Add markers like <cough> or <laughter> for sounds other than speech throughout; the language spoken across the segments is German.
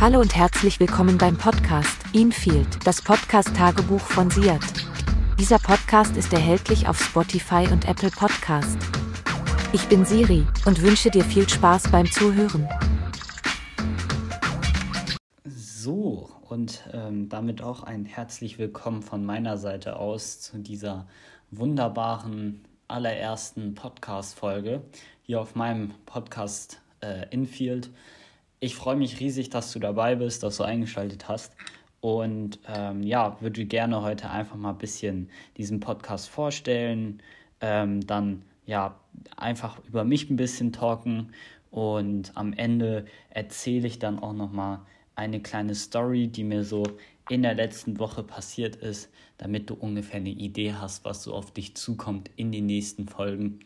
Hallo und herzlich willkommen beim Podcast Infield, das Podcast-Tagebuch von Siat. Dieser Podcast ist erhältlich auf Spotify und Apple Podcast. Ich bin Siri und wünsche dir viel Spaß beim Zuhören. So, und ähm, damit auch ein herzlich willkommen von meiner Seite aus zu dieser wunderbaren allerersten Podcast-Folge hier auf meinem Podcast äh, Infield. Ich freue mich riesig, dass du dabei bist, dass du eingeschaltet hast. Und ähm, ja, würde gerne heute einfach mal ein bisschen diesen Podcast vorstellen. Ähm, dann ja, einfach über mich ein bisschen talken. Und am Ende erzähle ich dann auch nochmal eine kleine Story, die mir so in der letzten Woche passiert ist, damit du ungefähr eine Idee hast, was so auf dich zukommt in den nächsten Folgen.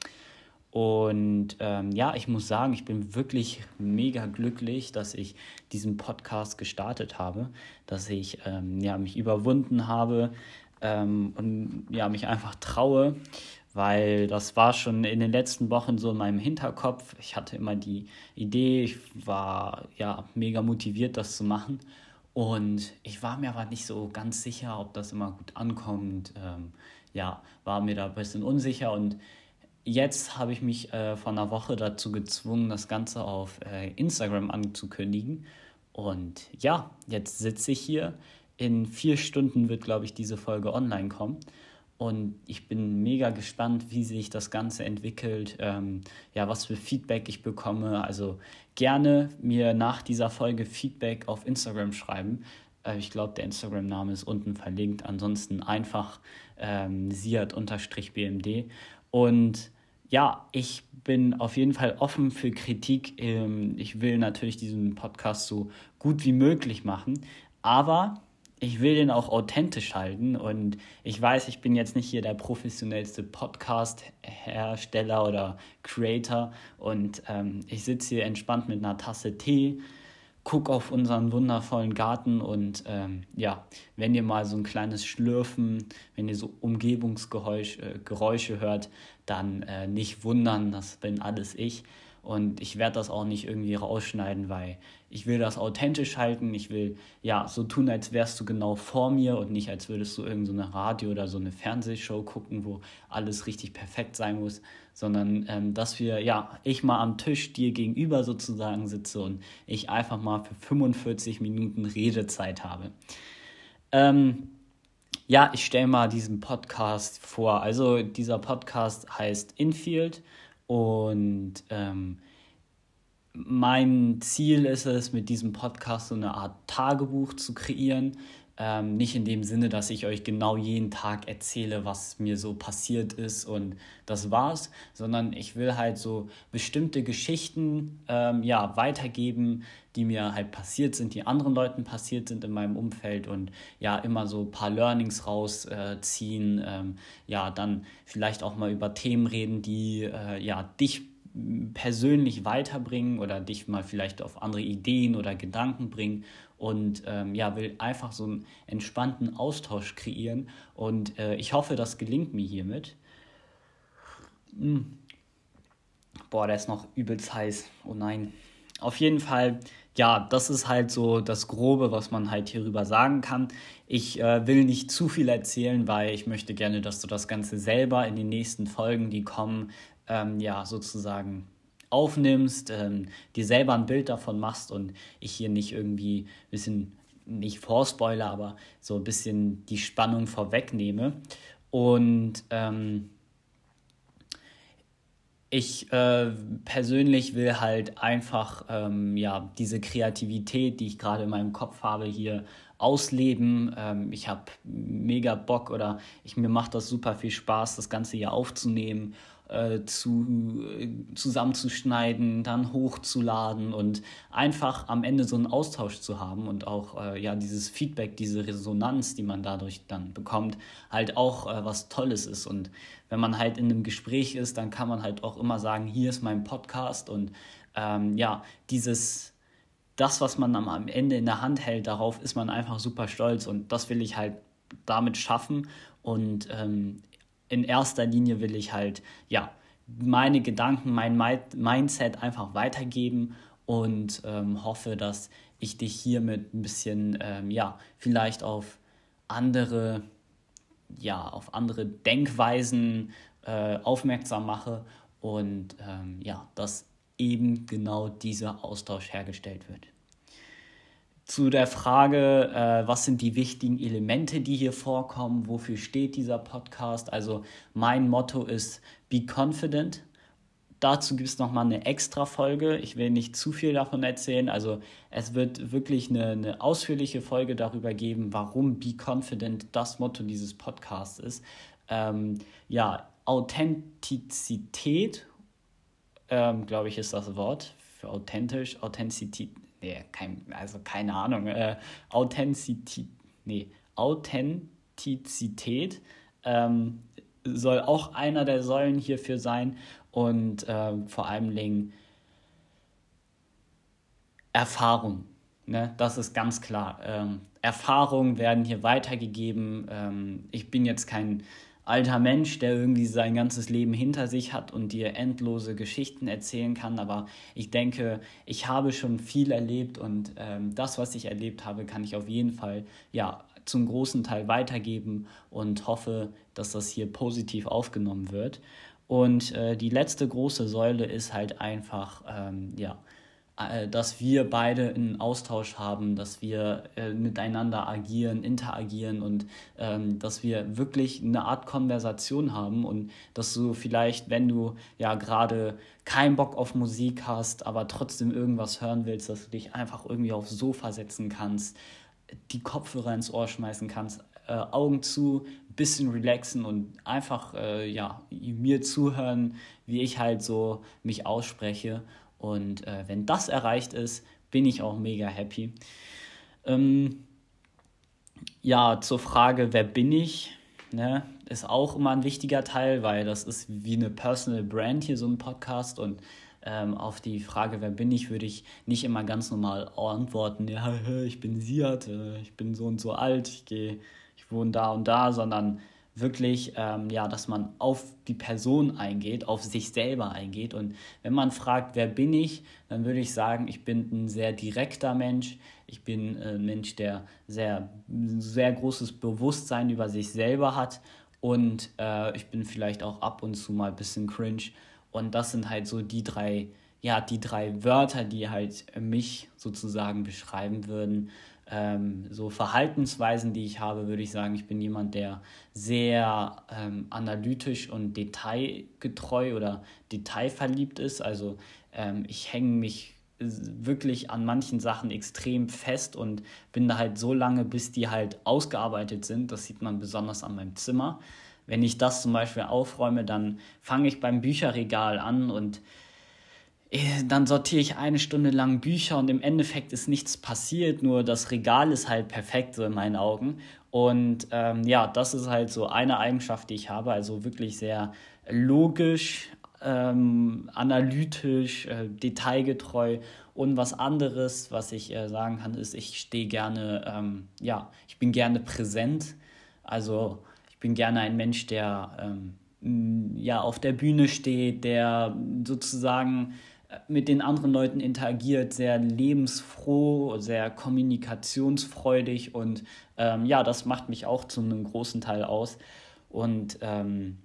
Und ähm, ja, ich muss sagen, ich bin wirklich mega glücklich, dass ich diesen Podcast gestartet habe, dass ich ähm, ja, mich überwunden habe ähm, und ja, mich einfach traue, weil das war schon in den letzten Wochen so in meinem Hinterkopf. Ich hatte immer die Idee, ich war ja mega motiviert, das zu machen. Und ich war mir aber nicht so ganz sicher, ob das immer gut ankommt. Ähm, ja, war mir da ein bisschen unsicher und jetzt habe ich mich äh, vor einer Woche dazu gezwungen, das Ganze auf äh, Instagram anzukündigen. Und ja, jetzt sitze ich hier. In vier Stunden wird, glaube ich, diese Folge online kommen. Und ich bin mega gespannt, wie sich das Ganze entwickelt, ähm, ja, was für Feedback ich bekomme. Also gerne mir nach dieser Folge Feedback auf Instagram schreiben. Äh, ich glaube, der Instagram-Name ist unten verlinkt. Ansonsten einfach ähm, siat-bmd. Und ja, ich bin auf jeden Fall offen für Kritik. Ähm, ich will natürlich diesen Podcast so gut wie möglich machen, aber ich will den auch authentisch halten und ich weiß, ich bin jetzt nicht hier der professionellste Podcast-Hersteller oder Creator und ähm, ich sitze hier entspannt mit einer Tasse Tee guck auf unseren wundervollen Garten und ähm, ja, wenn ihr mal so ein kleines Schlürfen, wenn ihr so Umgebungsgeräusche äh, hört, dann äh, nicht wundern, das bin alles ich. Und ich werde das auch nicht irgendwie rausschneiden, weil ich will das authentisch halten. Ich will ja so tun, als wärst du genau vor mir und nicht, als würdest du irgendeine so Radio oder so eine Fernsehshow gucken, wo alles richtig perfekt sein muss, sondern ähm, dass wir, ja, ich mal am Tisch dir gegenüber sozusagen sitze und ich einfach mal für 45 Minuten Redezeit habe. Ähm, ja, ich stelle mal diesen Podcast vor. Also dieser Podcast heißt Infield und ähm, mein Ziel ist es, mit diesem Podcast so eine Art Tagebuch zu kreieren. Ähm, nicht in dem Sinne, dass ich euch genau jeden Tag erzähle, was mir so passiert ist und das war's, sondern ich will halt so bestimmte Geschichten ähm, ja, weitergeben, die mir halt passiert sind, die anderen Leuten passiert sind in meinem Umfeld und ja, immer so ein paar Learnings rausziehen, äh, ähm, ja, dann vielleicht auch mal über Themen reden, die äh, ja, dich persönlich weiterbringen oder dich mal vielleicht auf andere Ideen oder Gedanken bringen und ähm, ja, will einfach so einen entspannten Austausch kreieren und äh, ich hoffe, das gelingt mir hiermit. Hm. Boah, der ist noch übelst heiß. Oh nein. Auf jeden Fall, ja, das ist halt so das Grobe, was man halt hierüber sagen kann. Ich äh, will nicht zu viel erzählen, weil ich möchte gerne, dass du das Ganze selber in den nächsten Folgen, die kommen, ähm, ja, sozusagen aufnimmst, ähm, dir selber ein Bild davon machst und ich hier nicht irgendwie ein bisschen, nicht vorspoiler, aber so ein bisschen die Spannung vorwegnehme. Und ähm, ich äh, persönlich will halt einfach ähm, ja, diese Kreativität, die ich gerade in meinem Kopf habe, hier ausleben. Ähm, ich habe mega Bock oder ich, mir macht das super viel Spaß, das Ganze hier aufzunehmen äh, zu, äh, zusammenzuschneiden, dann hochzuladen und einfach am Ende so einen Austausch zu haben und auch äh, ja dieses Feedback, diese Resonanz, die man dadurch dann bekommt, halt auch äh, was Tolles ist. Und wenn man halt in einem Gespräch ist, dann kann man halt auch immer sagen, hier ist mein Podcast und ähm, ja, dieses das, was man am Ende in der Hand hält, darauf ist man einfach super stolz und das will ich halt damit schaffen. Und ähm, in erster Linie will ich halt, ja, meine Gedanken, mein Mindset einfach weitergeben und ähm, hoffe, dass ich dich hiermit ein bisschen, ähm, ja, vielleicht auf andere, ja, auf andere Denkweisen äh, aufmerksam mache und ähm, ja, dass eben genau dieser Austausch hergestellt wird. Zu der Frage, äh, was sind die wichtigen Elemente, die hier vorkommen, wofür steht dieser Podcast? Also mein Motto ist Be Confident. Dazu gibt es nochmal eine extra Folge. Ich will nicht zu viel davon erzählen. Also es wird wirklich eine, eine ausführliche Folge darüber geben, warum Be Confident das Motto dieses Podcasts ist. Ähm, ja, Authentizität, ähm, glaube ich, ist das Wort für authentisch. Authentizität, nee, kein, also keine Ahnung. Äh, Authentizität, nee, Authentizität ähm, soll auch einer der Säulen hierfür sein und ähm, vor allem Dingen Erfahrung. Ne? Das ist ganz klar. Ähm, Erfahrungen werden hier weitergegeben. Ähm, ich bin jetzt kein alter Mensch, der irgendwie sein ganzes Leben hinter sich hat und dir endlose Geschichten erzählen kann. Aber ich denke, ich habe schon viel erlebt und ähm, das, was ich erlebt habe, kann ich auf jeden Fall ja zum großen Teil weitergeben und hoffe, dass das hier positiv aufgenommen wird. Und äh, die letzte große Säule ist halt einfach, ähm, ja, dass wir beide einen Austausch haben, dass wir äh, miteinander agieren, interagieren und ähm, dass wir wirklich eine Art Konversation haben und dass du vielleicht, wenn du ja gerade keinen Bock auf Musik hast, aber trotzdem irgendwas hören willst, dass du dich einfach irgendwie aufs Sofa setzen kannst, die Kopfhörer ins Ohr schmeißen kannst, äh, Augen zu, bisschen relaxen und einfach äh, ja, mir zuhören, wie ich halt so mich ausspreche und äh, wenn das erreicht ist, bin ich auch mega happy. Ähm, ja, zur Frage, wer bin ich? Ne, ist auch immer ein wichtiger Teil, weil das ist wie eine Personal Brand hier, so ein Podcast. Und ähm, auf die Frage, wer bin ich, würde ich nicht immer ganz normal antworten, ja, <laughs> ich bin Siat, äh, ich bin so und so alt, ich gehe, ich wohne da und da, sondern wirklich, ähm, ja, dass man auf die Person eingeht, auf sich selber eingeht. Und wenn man fragt, wer bin ich, dann würde ich sagen, ich bin ein sehr direkter Mensch. Ich bin ein Mensch, der sehr, sehr großes Bewusstsein über sich selber hat. Und äh, ich bin vielleicht auch ab und zu mal ein bisschen cringe. Und das sind halt so die drei, ja, die drei Wörter, die halt mich sozusagen beschreiben würden ähm, so Verhaltensweisen, die ich habe, würde ich sagen, ich bin jemand, der sehr ähm, analytisch und detailgetreu oder detailverliebt ist. Also ähm, ich hänge mich wirklich an manchen Sachen extrem fest und bin da halt so lange, bis die halt ausgearbeitet sind. Das sieht man besonders an meinem Zimmer. Wenn ich das zum Beispiel aufräume, dann fange ich beim Bücherregal an und dann sortiere ich eine Stunde lang Bücher und im Endeffekt ist nichts passiert, nur das Regal ist halt perfekt, so in meinen Augen. Und ähm, ja, das ist halt so eine Eigenschaft, die ich habe, also wirklich sehr logisch, ähm, analytisch, äh, detailgetreu. Und was anderes, was ich äh, sagen kann, ist, ich stehe gerne, ähm, ja, ich bin gerne präsent. Also ich bin gerne ein Mensch, der ähm, ja auf der Bühne steht, der sozusagen mit den anderen Leuten interagiert, sehr lebensfroh, sehr kommunikationsfreudig und ähm, ja, das macht mich auch zu einem großen Teil aus. Und ähm,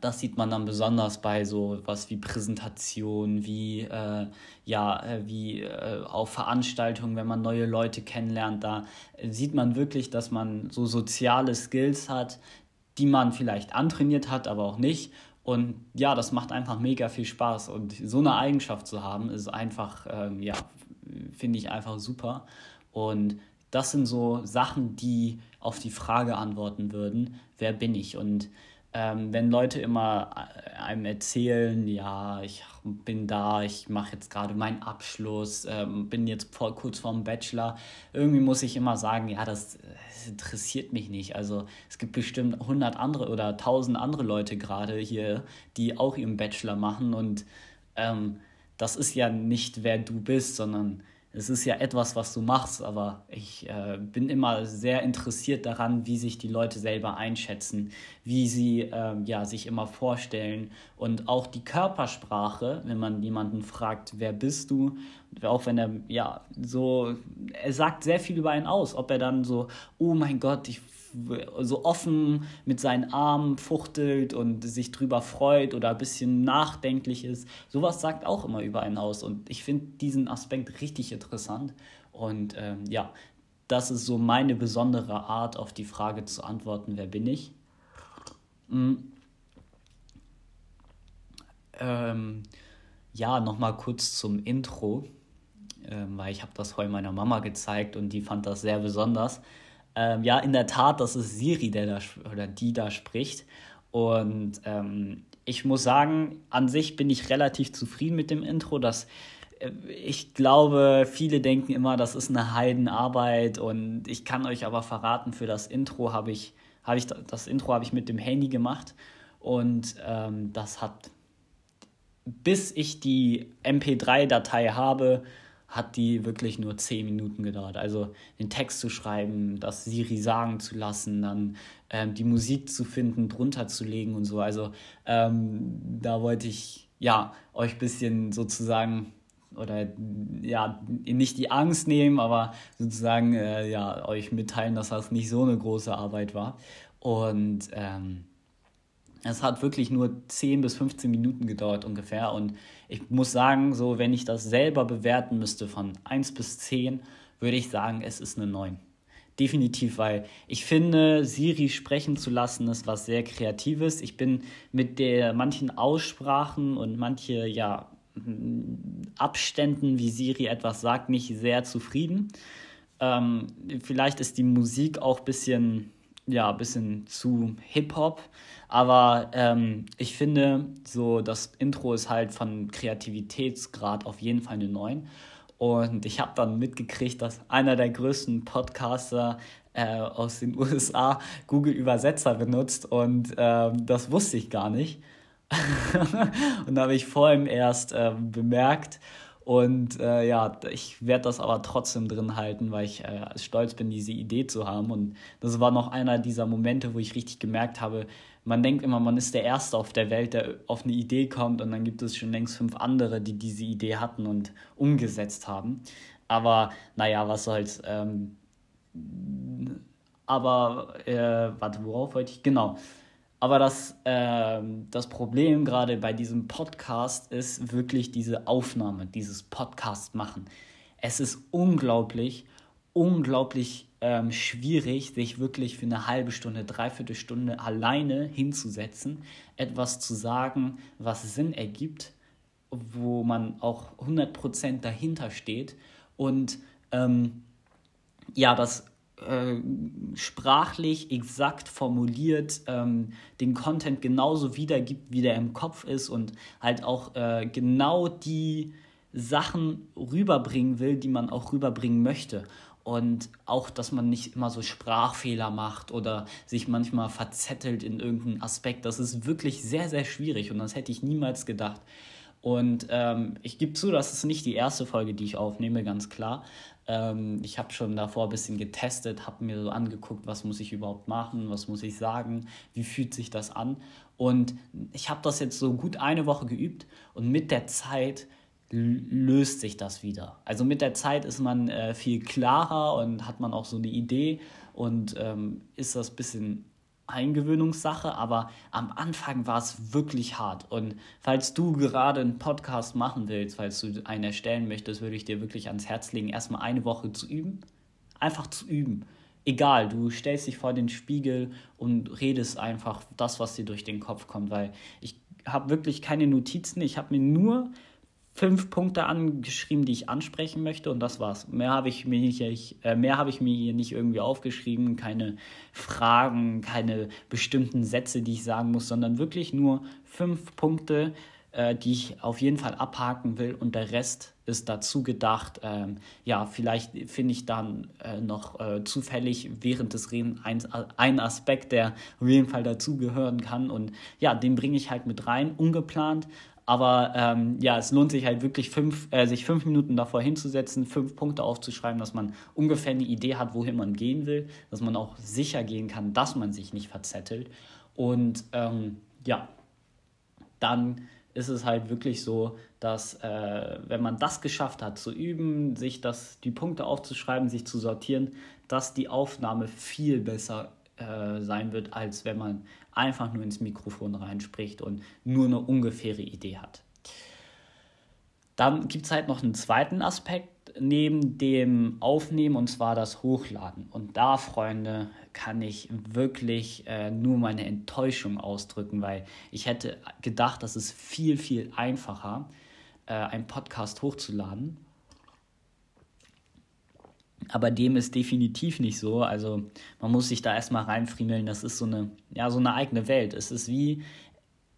das sieht man dann besonders bei so was wie Präsentation, wie äh, ja, äh, wie äh, auf Veranstaltungen, wenn man neue Leute kennenlernt, da sieht man wirklich, dass man so soziale Skills hat, die man vielleicht antrainiert hat, aber auch nicht und ja, das macht einfach mega viel Spaß. Und so eine Eigenschaft zu haben, ist einfach, ähm, ja, finde ich einfach super. Und das sind so Sachen, die auf die Frage antworten würden, wer bin ich? Und ähm, wenn Leute immer äh, einem erzählen, ja, ich bin da, ich mache jetzt gerade meinen Abschluss, ähm, bin jetzt vor, kurz vorm Bachelor, irgendwie muss ich immer sagen, ja, das, das interessiert mich nicht. Also es gibt bestimmt 100 andere oder 1000 andere Leute gerade hier, die auch ihren Bachelor machen und ähm, das ist ja nicht, wer du bist, sondern es ist ja etwas, was du machst, aber ich äh, bin immer sehr interessiert daran, wie sich die Leute selber einschätzen, wie sie äh, ja, sich immer vorstellen. Und auch die Körpersprache, wenn man jemanden fragt, wer bist du, auch wenn er ja so, er sagt sehr viel über einen aus, ob er dann so, oh mein Gott, ich so offen mit seinen Armen fuchtelt und sich drüber freut oder ein bisschen nachdenklich ist. Sowas sagt auch immer über einen aus. Und ich finde diesen Aspekt richtig interessant. Und ähm, ja, das ist so meine besondere Art, auf die Frage zu antworten, wer bin ich? Mhm. Ähm, ja, nochmal kurz zum Intro, ähm, weil ich habe das heute meiner Mama gezeigt und die fand das sehr besonders. Ähm, ja, in der Tat, das ist Siri, der da oder die da spricht. Und ähm, ich muss sagen, an sich bin ich relativ zufrieden mit dem Intro. Das, äh, ich glaube, viele denken immer, das ist eine Heidenarbeit. Und ich kann euch aber verraten, für das Intro habe ich, habe ich das Intro habe ich mit dem Handy gemacht. Und ähm, das hat, bis ich die MP3-Datei habe, hat die wirklich nur zehn Minuten gedauert. Also den Text zu schreiben, das Siri sagen zu lassen, dann ähm, die Musik zu finden, drunter zu legen und so. Also ähm, da wollte ich ja euch ein bisschen sozusagen oder ja nicht die Angst nehmen, aber sozusagen äh, ja euch mitteilen, dass das nicht so eine große Arbeit war. Und ähm, es hat wirklich nur 10 bis 15 Minuten gedauert ungefähr. Und ich muss sagen, so wenn ich das selber bewerten müsste von 1 bis 10, würde ich sagen, es ist eine 9. Definitiv, weil ich finde, Siri sprechen zu lassen ist was sehr Kreatives. Ich bin mit der manchen Aussprachen und manche ja, Abständen, wie Siri etwas sagt, nicht sehr zufrieden. Ähm, vielleicht ist die Musik auch ein bisschen, ja, bisschen zu Hip-Hop. Aber ähm, ich finde, so das Intro ist halt von Kreativitätsgrad auf jeden Fall eine 9. Und ich habe dann mitgekriegt, dass einer der größten Podcaster äh, aus den <laughs> USA Google Übersetzer benutzt und äh, das wusste ich gar nicht. <laughs> und da habe ich vor allem erst äh, bemerkt. Und äh, ja, ich werde das aber trotzdem drin halten, weil ich äh, stolz bin, diese Idee zu haben. Und das war noch einer dieser Momente, wo ich richtig gemerkt habe, man denkt immer, man ist der Erste auf der Welt, der auf eine Idee kommt und dann gibt es schon längst fünf andere, die diese Idee hatten und umgesetzt haben. Aber naja, was soll's. Ähm, aber, äh, warte, worauf wollte ich? Genau. Aber das, äh, das Problem gerade bei diesem Podcast ist wirklich diese Aufnahme, dieses Podcast machen. Es ist unglaublich, unglaublich ähm, schwierig, sich wirklich für eine halbe Stunde, dreiviertel Stunde alleine hinzusetzen, etwas zu sagen, was Sinn ergibt, wo man auch 100% dahinter steht und ähm, ja, das äh, sprachlich exakt formuliert, ähm, den Content genauso wiedergibt, wie der im Kopf ist und halt auch äh, genau die Sachen rüberbringen will, die man auch rüberbringen möchte und auch, dass man nicht immer so Sprachfehler macht oder sich manchmal verzettelt in irgendeinem Aspekt. Das ist wirklich sehr, sehr schwierig und das hätte ich niemals gedacht. Und ähm, ich gebe zu, das ist nicht die erste Folge, die ich aufnehme, ganz klar. Ähm, ich habe schon davor ein bisschen getestet, habe mir so angeguckt, was muss ich überhaupt machen, was muss ich sagen, wie fühlt sich das an. Und ich habe das jetzt so gut eine Woche geübt und mit der Zeit löst sich das wieder. Also mit der Zeit ist man äh, viel klarer und hat man auch so eine Idee und ähm, ist das ein bisschen Eingewöhnungssache, aber am Anfang war es wirklich hart. Und falls du gerade einen Podcast machen willst, falls du einen erstellen möchtest, würde ich dir wirklich ans Herz legen, erstmal eine Woche zu üben. Einfach zu üben. Egal, du stellst dich vor den Spiegel und redest einfach das, was dir durch den Kopf kommt, weil ich habe wirklich keine Notizen. Ich habe mir nur fünf Punkte angeschrieben, die ich ansprechen möchte. Und das war's. Mehr habe ich mir nicht, äh, mehr habe ich mir hier nicht irgendwie aufgeschrieben, keine Fragen, keine bestimmten Sätze, die ich sagen muss, sondern wirklich nur fünf Punkte, äh, die ich auf jeden Fall abhaken will. Und der Rest ist dazu gedacht. Ähm, ja, vielleicht finde ich dann äh, noch äh, zufällig während des Redens einen Aspekt, der auf jeden Fall dazugehören kann. Und ja, den bringe ich halt mit rein, ungeplant, Aber ähm, ja, es lohnt sich halt wirklich, fünf, äh, sich fünf Minuten davor hinzusetzen, fünf Punkte aufzuschreiben, dass man ungefähr eine Idee hat, wohin man gehen will, dass man auch sicher gehen kann, dass man sich nicht verzettelt. Und ähm, ja, dann ist es halt wirklich so, dass äh, wenn man das geschafft hat, zu üben, sich das, die Punkte aufzuschreiben, sich zu sortieren, dass die Aufnahme viel besser äh, sein wird, als wenn man einfach nur ins Mikrofon reinspricht und nur eine ungefähre Idee hat. Dann gibt es halt noch einen zweiten Aspekt neben dem Aufnehmen und zwar das Hochladen. Und da, Freunde, kann ich wirklich äh, nur meine Enttäuschung ausdrücken, weil ich hätte gedacht, das ist viel, viel einfacher, äh, einen Podcast hochzuladen. Aber dem ist definitiv nicht so. Also man muss sich da erstmal reinfriemeln. Das ist so eine, ja, so eine eigene Welt. Es ist wie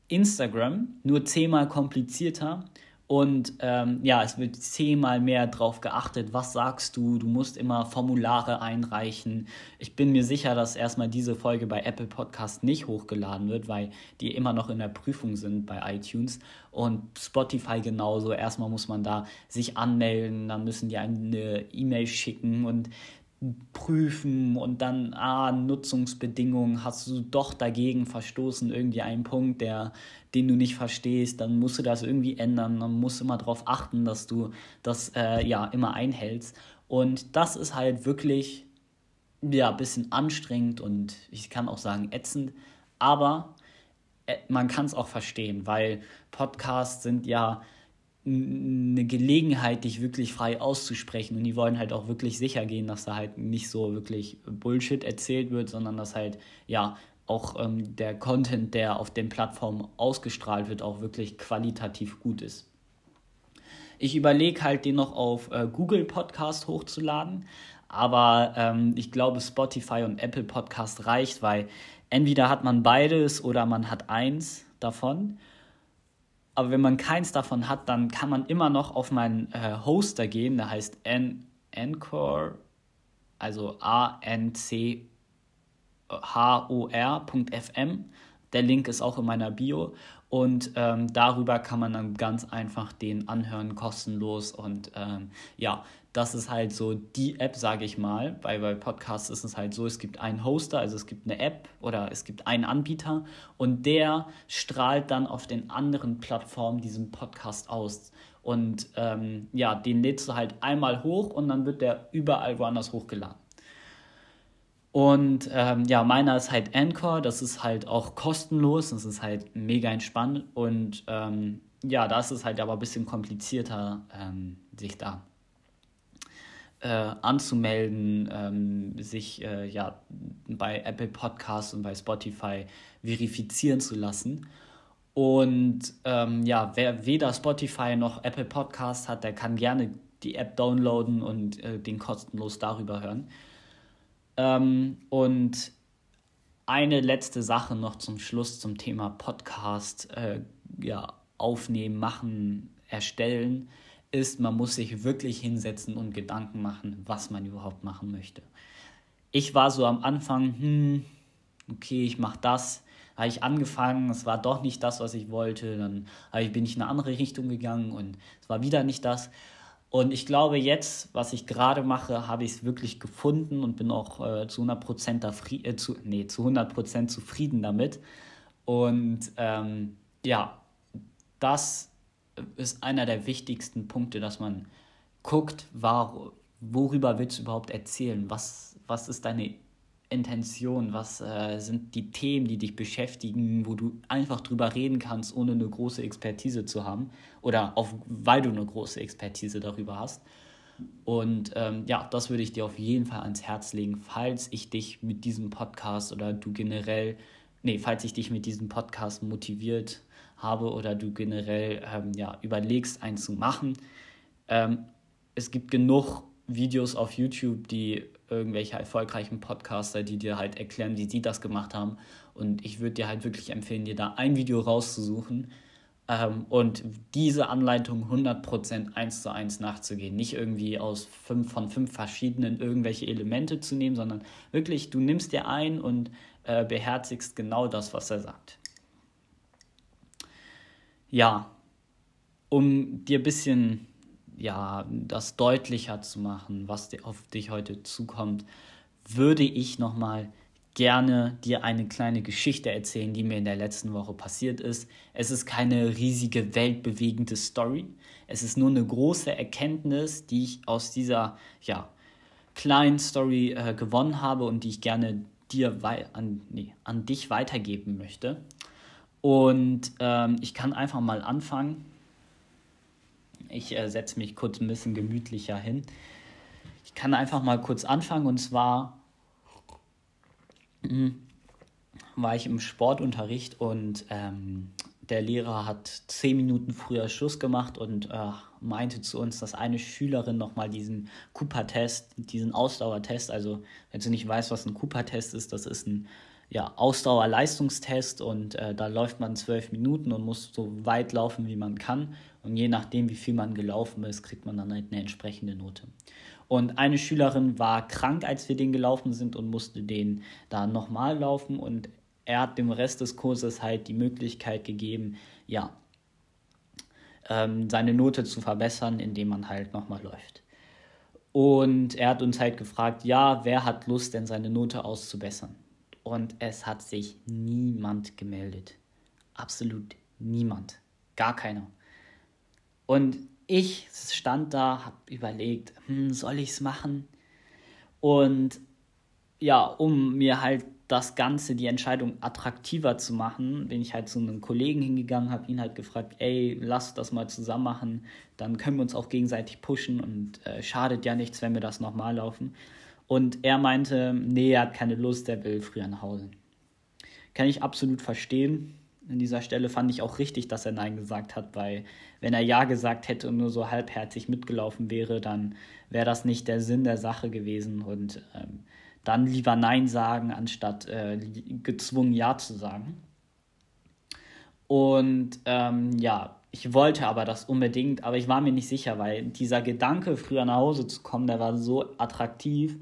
Instagram, nur zehnmal komplizierter und ähm, ja, es wird zehnmal mehr drauf geachtet, was sagst du, du musst immer Formulare einreichen. Ich bin mir sicher, dass erstmal diese Folge bei Apple Podcast nicht hochgeladen wird, weil die immer noch in der Prüfung sind bei iTunes. Und Spotify genauso. Erstmal muss man da sich anmelden, dann müssen die eine E-Mail schicken und prüfen und dann, ah, Nutzungsbedingungen, hast du doch dagegen verstoßen, irgendwie einen Punkt, der, den du nicht verstehst, dann musst du das irgendwie ändern, dann musst du immer darauf achten, dass du das äh, ja immer einhältst. Und das ist halt wirklich ja, ein bisschen anstrengend und ich kann auch sagen ätzend, aber äh, man kann es auch verstehen, weil Podcasts sind ja eine Gelegenheit, dich wirklich frei auszusprechen. Und die wollen halt auch wirklich sicher gehen, dass da halt nicht so wirklich Bullshit erzählt wird, sondern dass halt, ja, auch ähm, der Content, der auf den Plattformen ausgestrahlt wird, auch wirklich qualitativ gut ist. Ich überlege halt, den noch auf äh, Google Podcast hochzuladen, aber ähm, ich glaube, Spotify und Apple Podcast reicht, weil entweder hat man beides oder man hat eins davon. Aber wenn man keins davon hat, dann kann man immer noch auf meinen äh, Hoster gehen, der heißt An Anchor, also A-N-C-H-O-R.fm. Der Link ist auch in meiner Bio. Und ähm, darüber kann man dann ganz einfach den anhören, kostenlos. Und ähm, ja, das ist halt so die App, sage ich mal. Weil bei Podcasts ist es halt so, es gibt einen Hoster, also es gibt eine App oder es gibt einen Anbieter und der strahlt dann auf den anderen Plattformen diesen Podcast aus. Und ähm, ja, den lädst du halt einmal hoch und dann wird der überall woanders hochgeladen. Und ähm, ja, meiner ist halt Anchor, das ist halt auch kostenlos, das ist halt mega entspannt und ähm, ja, da ist es halt aber ein bisschen komplizierter, ähm, sich da äh, anzumelden, ähm, sich äh, ja, bei Apple Podcasts und bei Spotify verifizieren zu lassen. Und ähm, ja, wer weder Spotify noch Apple Podcasts hat, der kann gerne die App downloaden und äh, den kostenlos darüber hören. Ähm, und eine letzte Sache noch zum Schluss zum Thema Podcast äh, ja, aufnehmen, machen, erstellen ist, man muss sich wirklich hinsetzen und Gedanken machen, was man überhaupt machen möchte. Ich war so am Anfang, hm, okay, ich mache das. Habe ich angefangen, es war doch nicht das, was ich wollte. Dann bin ich in eine andere Richtung gegangen und es war wieder nicht das. Und ich glaube, jetzt, was ich gerade mache, habe ich es wirklich gefunden und bin auch äh, zu 100%, äh, zu, nee, zu 100 zufrieden damit. Und ähm, ja, das ist einer der wichtigsten Punkte, dass man guckt, war, worüber willst du überhaupt erzählen? Was, was ist deine Intention? Was äh, sind die Themen, die dich beschäftigen, wo du einfach drüber reden kannst, ohne eine große Expertise zu haben? Oder auf, weil du eine große Expertise darüber hast? Und ähm, ja, das würde ich dir auf jeden Fall ans Herz legen, falls ich dich mit diesem Podcast oder du generell, nee, falls ich dich mit diesem Podcast motiviert habe oder du generell ähm, ja, überlegst, einen zu machen. Ähm, es gibt genug Videos auf YouTube, die irgendwelche erfolgreichen Podcaster, die dir halt erklären, wie sie das gemacht haben. Und ich würde dir halt wirklich empfehlen, dir da ein Video rauszusuchen ähm, und diese Anleitung 100% eins zu eins nachzugehen. Nicht irgendwie aus fünf von fünf verschiedenen irgendwelche Elemente zu nehmen, sondern wirklich, du nimmst dir ein und äh, beherzigst genau das, was er sagt. Ja, um dir ein bisschen ja, das deutlicher zu machen, was auf dich heute zukommt, würde ich nochmal gerne dir eine kleine Geschichte erzählen, die mir in der letzten Woche passiert ist. Es ist keine riesige, weltbewegende Story. Es ist nur eine große Erkenntnis, die ich aus dieser ja, kleinen Story äh, gewonnen habe und die ich gerne dir an, nee, an dich weitergeben möchte. Und ähm, ich kann einfach mal anfangen. Ich äh, setze mich kurz ein bisschen gemütlicher hin. Ich kann einfach mal kurz anfangen und zwar Mhm. war ich im Sportunterricht und ähm, der Lehrer hat zehn Minuten früher Schluss gemacht und äh, meinte zu uns, dass eine Schülerin nochmal diesen Cooper-Test, diesen Ausdauertest, also wenn du nicht weißt, was ein Cooper-Test ist, das ist ein ja, Ausdauerleistungstest und äh, da läuft man zwölf Minuten und muss so weit laufen, wie man kann. Und je nachdem, wie viel man gelaufen ist, kriegt man dann halt eine entsprechende Note. Und eine Schülerin war krank, als wir den gelaufen sind und musste den da nochmal laufen. Und er hat dem Rest des Kurses halt die Möglichkeit gegeben, ja, ähm, seine Note zu verbessern, indem man halt nochmal läuft. Und er hat uns halt gefragt, ja, wer hat Lust, denn seine Note auszubessern? Und es hat sich niemand gemeldet. Absolut niemand. Gar keiner. Und ich stand da, habe überlegt, hm, soll ich es machen? Und ja, um mir halt das Ganze, die Entscheidung attraktiver zu machen, bin ich halt zu einem Kollegen hingegangen, habe ihn halt gefragt, ey, lass das mal zusammen machen, dann können wir uns auch gegenseitig pushen und äh, schadet ja nichts, wenn wir das nochmal laufen. Und er meinte, nee, er hat keine Lust, er will früher nach Hause. Kann ich absolut verstehen an dieser Stelle fand ich auch richtig, dass er Nein gesagt hat, weil wenn er Ja gesagt hätte und nur so halbherzig mitgelaufen wäre, dann wäre das nicht der Sinn der Sache gewesen und ähm, dann lieber Nein sagen, anstatt äh, gezwungen Ja zu sagen. Und ähm, ja, ich wollte aber das unbedingt, aber ich war mir nicht sicher, weil dieser Gedanke, früher nach Hause zu kommen, der war so attraktiv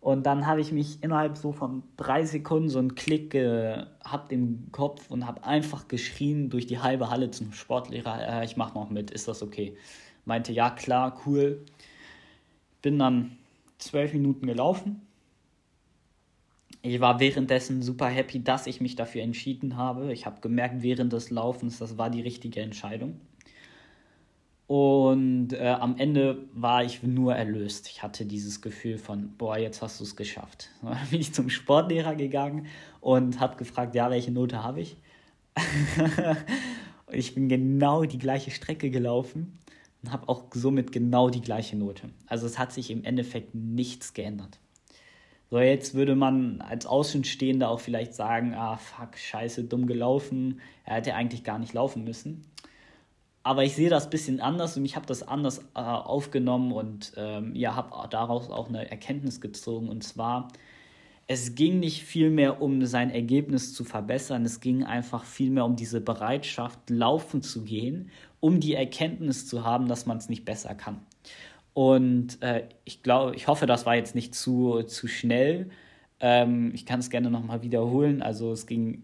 und dann habe ich mich innerhalb so von drei Sekunden so einen Klick gehabt im Kopf und habe einfach geschrien durch die halbe Halle zum Sportlehrer, äh, ich mache noch mit, ist das okay? Meinte, ja klar, cool. Bin dann zwölf Minuten gelaufen. Ich war währenddessen super happy, dass ich mich dafür entschieden habe. Ich habe gemerkt während des Laufens, das war die richtige Entscheidung. Und äh, am Ende war ich nur erlöst. Ich hatte dieses Gefühl von, boah, jetzt hast du es geschafft. <laughs> Dann bin ich zum Sportlehrer gegangen und habe gefragt, ja, welche Note habe ich? <laughs> ich bin genau die gleiche Strecke gelaufen und habe auch somit genau die gleiche Note. Also es hat sich im Endeffekt nichts geändert. So, jetzt würde man als Außenstehender auch vielleicht sagen, ah, fuck, scheiße, dumm gelaufen. Er hätte eigentlich gar nicht laufen müssen aber ich sehe das ein bisschen anders und ich habe das anders äh, aufgenommen und ähm, ja, habe daraus auch eine Erkenntnis gezogen. Und zwar, es ging nicht viel mehr um sein Ergebnis zu verbessern, es ging einfach viel mehr um diese Bereitschaft, laufen zu gehen, um die Erkenntnis zu haben, dass man es nicht besser kann. Und äh, ich glaube, ich hoffe, das war jetzt nicht zu, zu schnell. Ähm, ich kann es gerne nochmal wiederholen. Also es ging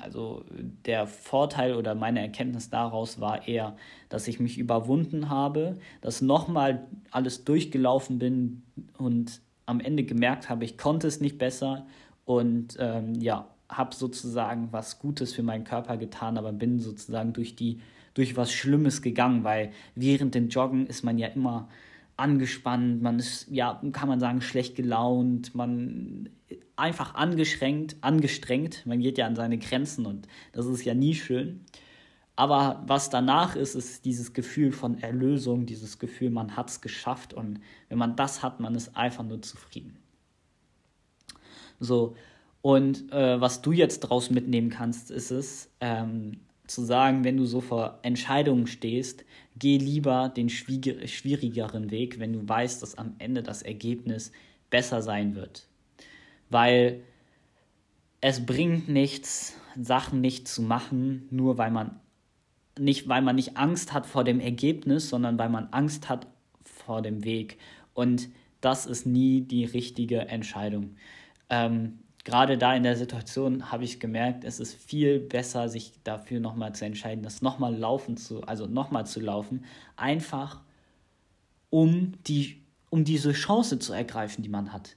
also der Vorteil oder meine Erkenntnis daraus war eher, dass ich mich überwunden habe, dass nochmal alles durchgelaufen bin und am Ende gemerkt habe, ich konnte es nicht besser und ähm, ja, habe sozusagen was Gutes für meinen Körper getan, aber bin sozusagen durch die durch was Schlimmes gegangen, weil während dem Joggen ist man ja immer angespannt, man ist, ja, kann man sagen, schlecht gelaunt, man einfach angeschränkt, angestrengt, man geht ja an seine Grenzen und das ist ja nie schön. Aber was danach ist, ist dieses Gefühl von Erlösung, dieses Gefühl, man hat es geschafft und wenn man das hat, man ist einfach nur zufrieden. So, und äh, was du jetzt draus mitnehmen kannst, ist es, ähm, zu sagen, wenn du so vor Entscheidungen stehst, geh lieber den schwierigeren Weg, wenn du weißt, dass am Ende das Ergebnis besser sein wird. Weil es bringt nichts, Sachen nicht zu machen, nur weil man nicht, weil man nicht Angst hat vor dem Ergebnis, sondern weil man Angst hat vor dem Weg. Und das ist nie die richtige Entscheidung. Ähm, gerade da in der Situation habe ich gemerkt, es ist viel besser, sich dafür nochmal zu entscheiden, das nochmal laufen zu, also nochmal zu laufen, einfach um die, um diese Chance zu ergreifen, die man hat.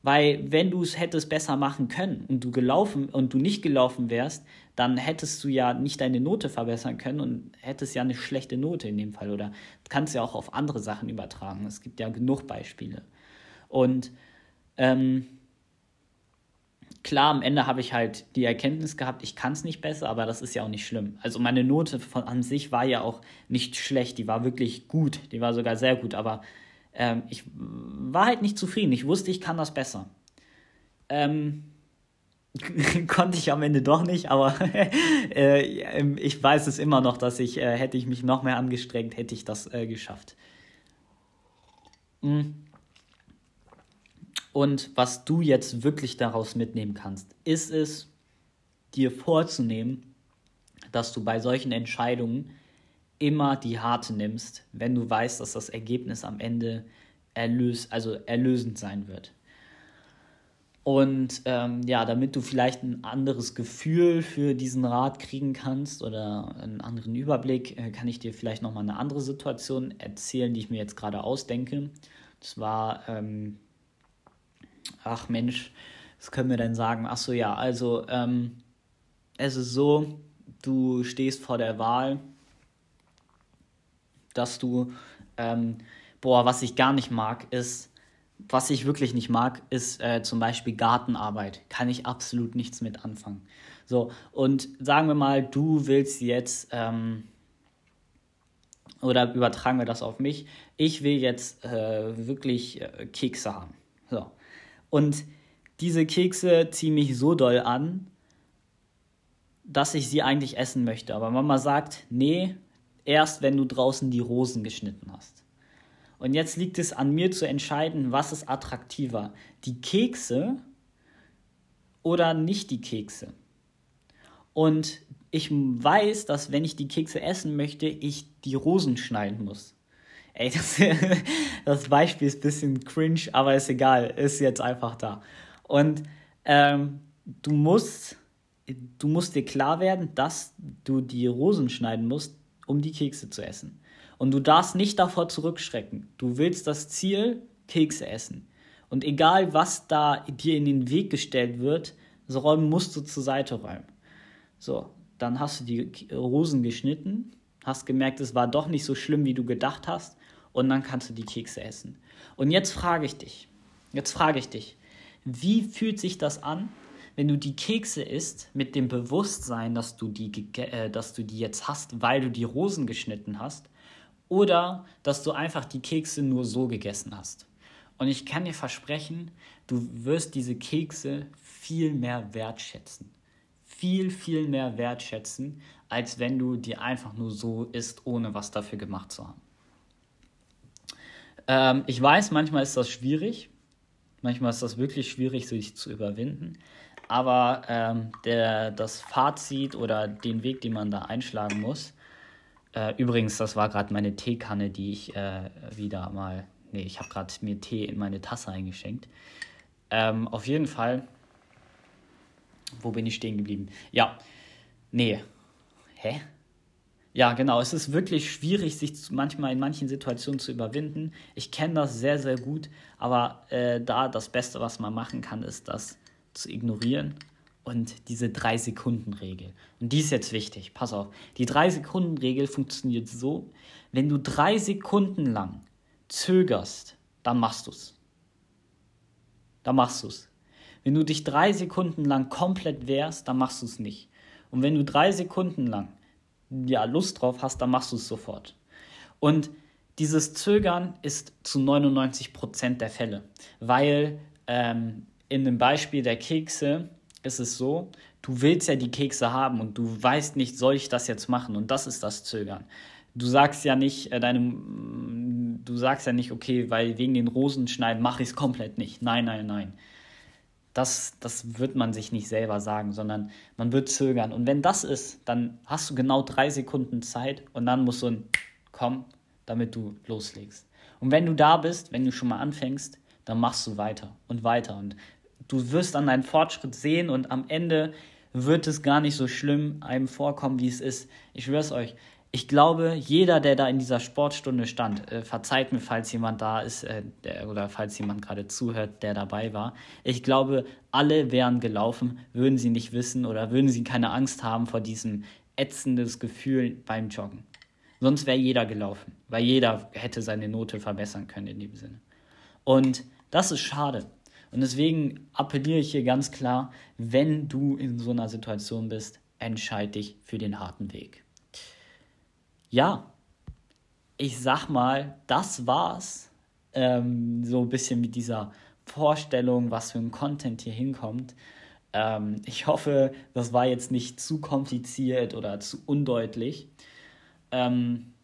Weil wenn du es hättest besser machen können und du gelaufen und du nicht gelaufen wärst, dann hättest du ja nicht deine Note verbessern können und hättest ja eine schlechte Note in dem Fall. Oder kannst ja auch auf andere Sachen übertragen. Es gibt ja genug Beispiele. Und ähm, klar, am Ende habe ich halt die Erkenntnis gehabt, ich kann es nicht besser, aber das ist ja auch nicht schlimm. Also meine Note von an sich war ja auch nicht schlecht, die war wirklich gut, die war sogar sehr gut, aber ähm, ich war halt nicht zufrieden. Ich wusste, ich kann das besser. Ähm, <laughs> konnte ich am Ende doch nicht, aber <laughs> äh, ich weiß es immer noch, dass ich, äh, hätte ich mich noch mehr angestrengt, hätte ich das äh, geschafft. Mhm. Und was du jetzt wirklich daraus mitnehmen kannst, ist es, dir vorzunehmen, dass du bei solchen Entscheidungen immer die harte nimmst, wenn du weißt, dass das Ergebnis am Ende erlös also erlösend sein wird. Und ähm, ja, damit du vielleicht ein anderes Gefühl für diesen Rat kriegen kannst oder einen anderen Überblick, äh, kann ich dir vielleicht nochmal eine andere Situation erzählen, die ich mir jetzt gerade ausdenke. Das war, ähm, ach Mensch, was können wir denn sagen? Ach so, ja, also ähm, es ist so, du stehst vor der Wahl dass du, ähm, boah, was ich gar nicht mag, ist, was ich wirklich nicht mag, ist äh, zum Beispiel Gartenarbeit. Kann ich absolut nichts mit anfangen. So, und sagen wir mal, du willst jetzt, ähm, oder übertragen wir das auf mich, ich will jetzt äh, wirklich äh, Kekse haben. So. Und diese Kekse ziehen mich so doll an, dass ich sie eigentlich essen möchte. Aber Mama sagt, nee, erst wenn du draußen die Rosen geschnitten hast. Und jetzt liegt es an mir zu entscheiden, was ist attraktiver, die Kekse oder nicht die Kekse. Und ich weiß, dass wenn ich die Kekse essen möchte, ich die Rosen schneiden muss. Ey, das, <laughs> das Beispiel ist ein bisschen cringe, aber ist egal, ist jetzt einfach da. Und ähm, du musst, du musst dir klar werden, dass du die Rosen schneiden musst, um die Kekse zu essen. Und du darfst nicht davor zurückschrecken. Du willst das Ziel Kekse essen. Und egal, was da dir in den Weg gestellt wird, so räumen musst du zur Seite räumen. So, dann hast du die Rosen geschnitten, hast gemerkt, es war doch nicht so schlimm, wie du gedacht hast, und dann kannst du die Kekse essen. Und jetzt frage ich dich, jetzt frage ich dich, wie fühlt sich das an, wenn du die Kekse isst mit dem Bewusstsein, dass du die, äh, dass du die jetzt hast, weil du die Rosen geschnitten hast, oder dass du einfach die Kekse nur so gegessen hast. Und ich kann dir versprechen, du wirst diese Kekse viel mehr wertschätzen. Viel, viel mehr wertschätzen, als wenn du die einfach nur so isst, ohne was dafür gemacht zu haben. Ähm, ich weiß, manchmal ist das schwierig. Manchmal ist das wirklich schwierig, sich zu überwinden. Aber ähm, der, das Fazit oder den Weg, den man da einschlagen muss, äh, übrigens, das war gerade meine Teekanne, die ich äh, wieder mal, nee, ich habe gerade mir Tee in meine Tasse eingeschenkt. Ähm, auf jeden Fall, wo bin ich stehen geblieben? Ja, nee, hä? Ja, genau. Es ist wirklich schwierig, sich manchmal in manchen Situationen zu überwinden. Ich kenne das sehr, sehr gut. Aber äh, da das Beste, was man machen kann, ist das zu ignorieren und diese 3-Sekunden-Regel. Und die ist jetzt wichtig, pass auf. Die 3-Sekunden-Regel funktioniert so, wenn du drei Sekunden lang zögerst, dann machst du es. Dann machst du es. Wenn du dich drei Sekunden lang komplett wehrst, dann machst du es nicht. Und wenn du drei Sekunden lang ja, Lust drauf hast, dann machst du es sofort. Und dieses Zögern ist zu 99% der Fälle, weil ähm, in dem Beispiel der Kekse ist es so, du willst ja die Kekse haben und du weißt nicht, soll ich das jetzt machen? Und das ist das Zögern. Du sagst ja nicht, äh, deinem, du sagst ja nicht, okay, weil wegen den Rosenschneiden mache ich es komplett nicht. Nein, nein, nein. Das, das wird man sich nicht selber sagen, sondern man wird zögern. Und wenn das ist, dann hast du genau drei Sekunden Zeit und dann musst du ein Komm, damit du loslegst. Und wenn du da bist, wenn du schon mal anfängst, dann machst du weiter und weiter. Und du wirst dann deinen Fortschritt sehen und am Ende wird es gar nicht so schlimm einem vorkommen, wie es ist. Ich schwöre es euch. Ich glaube, jeder, der da in dieser Sportstunde stand, äh, verzeiht mir, falls jemand da ist äh, der, oder falls jemand gerade zuhört, der dabei war. Ich glaube, alle wären gelaufen, würden sie nicht wissen oder würden sie keine Angst haben vor diesem ätzendes Gefühl beim Joggen. Sonst wäre jeder gelaufen, weil jeder hätte seine Note verbessern können in dem Sinne. Und das ist schade. Und deswegen appelliere ich hier ganz klar, wenn du in so einer Situation bist, entscheide dich für den harten Weg. Ja, ich sag mal, das war's. Ähm, so ein bisschen mit dieser Vorstellung, was für ein Content hier hinkommt. Ähm, ich hoffe, das war jetzt nicht zu kompliziert oder zu undeutlich. Ähm,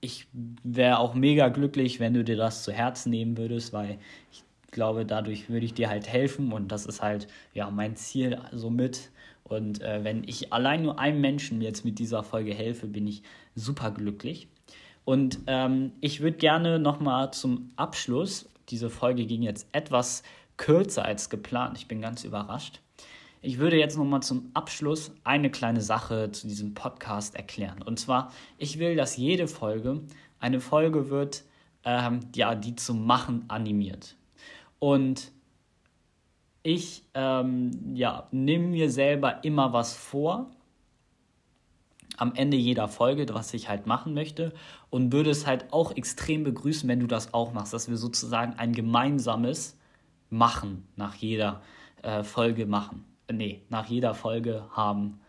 ich wäre auch mega glücklich, wenn du dir das zu Herzen nehmen würdest, weil ich glaube, dadurch würde ich dir halt helfen und das ist halt ja mein Ziel somit. Und äh, wenn ich allein nur einem Menschen jetzt mit dieser Folge helfe, bin ich super glücklich. Und ähm, ich würde gerne nochmal zum Abschluss, diese Folge ging jetzt etwas kürzer als geplant, ich bin ganz überrascht. Ich würde jetzt nochmal zum Abschluss eine kleine Sache zu diesem Podcast erklären. Und zwar, ich will, dass jede Folge eine Folge wird, ähm, ja, die zum Machen animiert. Und ich ähm, ja, nehme mir selber immer was vor am Ende jeder Folge, was ich halt machen möchte und würde es halt auch extrem begrüßen, wenn du das auch machst, dass wir sozusagen ein gemeinsames Machen nach jeder äh, Folge machen. Äh, nee, nach jeder Folge haben.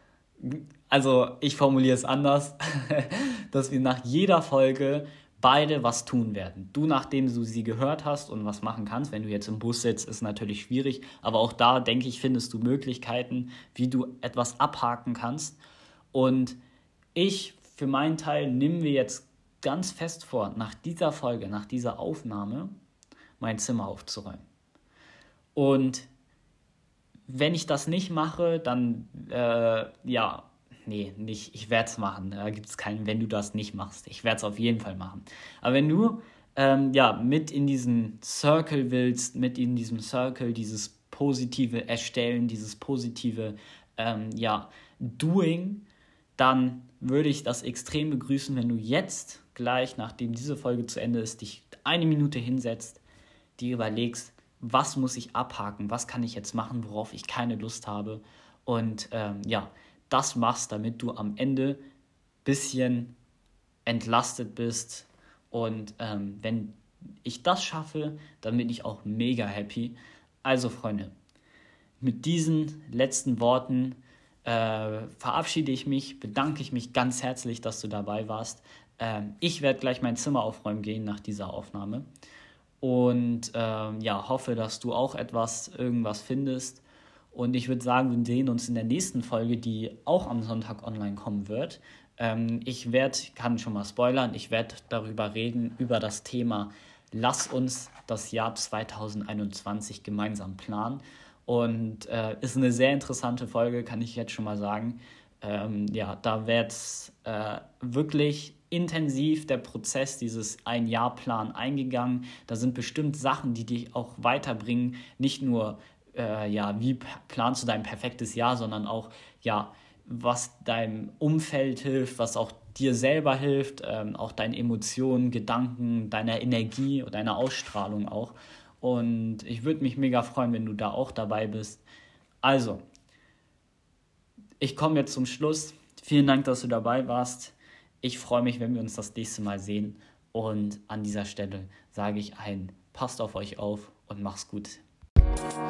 Also ich formuliere es anders, <laughs> dass wir nach jeder Folge beide was tun werden. Du, nachdem du sie gehört hast und was machen kannst, wenn du jetzt im Bus sitzt, ist natürlich schwierig, aber auch da, denke ich, findest du Möglichkeiten, wie du etwas abhaken kannst. Und ich, für meinen Teil, nehme mir jetzt ganz fest vor, nach dieser Folge, nach dieser Aufnahme, mein Zimmer aufzuräumen. Und wenn ich das nicht mache, dann, äh, ja, nee, nicht, ich werde es machen. Da gibt es keinen, wenn du das nicht machst. Ich werde es auf jeden Fall machen. Aber wenn du ähm, ja, mit in diesen Circle willst, mit in diesem Circle dieses positive Erstellen, dieses positive ähm, ja, Doing, dann würde ich das extrem begrüßen, wenn du jetzt gleich, nachdem diese Folge zu Ende ist, dich eine Minute hinsetzt, dir überlegst, was muss ich abhaken, was kann ich jetzt machen, worauf ich keine Lust habe und ähm, ja, das machst, damit du am Ende ein bisschen entlastet bist. Und ähm, wenn ich das schaffe, dann bin ich auch mega happy. Also Freunde, mit diesen letzten Worten äh, verabschiede ich mich, bedanke ich mich ganz herzlich, dass du dabei warst. Ähm, ich werde gleich mein Zimmer aufräumen gehen nach dieser Aufnahme. Und ähm, ja, hoffe, dass du auch etwas, irgendwas findest und ich würde sagen, wir sehen uns in der nächsten Folge, die auch am Sonntag online kommen wird. Ähm, ich werde, kann schon mal spoilern, ich werde darüber reden, über das Thema Lass uns das Jahr 2021 gemeinsam planen. Und äh, ist eine sehr interessante Folge, kann ich jetzt schon mal sagen. Ähm, ja, da wird äh, wirklich intensiv der Prozess dieses Ein-Jahr-Plan eingegangen. Da sind bestimmt Sachen, die dich auch weiterbringen, nicht nur äh, ja, wie planst du dein perfektes Jahr, sondern auch, ja, was deinem Umfeld hilft, was auch dir selber hilft, ähm, auch deinen Emotionen, Gedanken, deiner Energie und deiner Ausstrahlung auch. Und ich würde mich mega freuen, wenn du da auch dabei bist. Also, ich komme jetzt zum Schluss. Vielen Dank, dass du dabei warst. Ich freue mich, wenn wir uns das nächste Mal sehen. Und an dieser Stelle sage ich ein, passt auf euch auf und mach's gut. Thank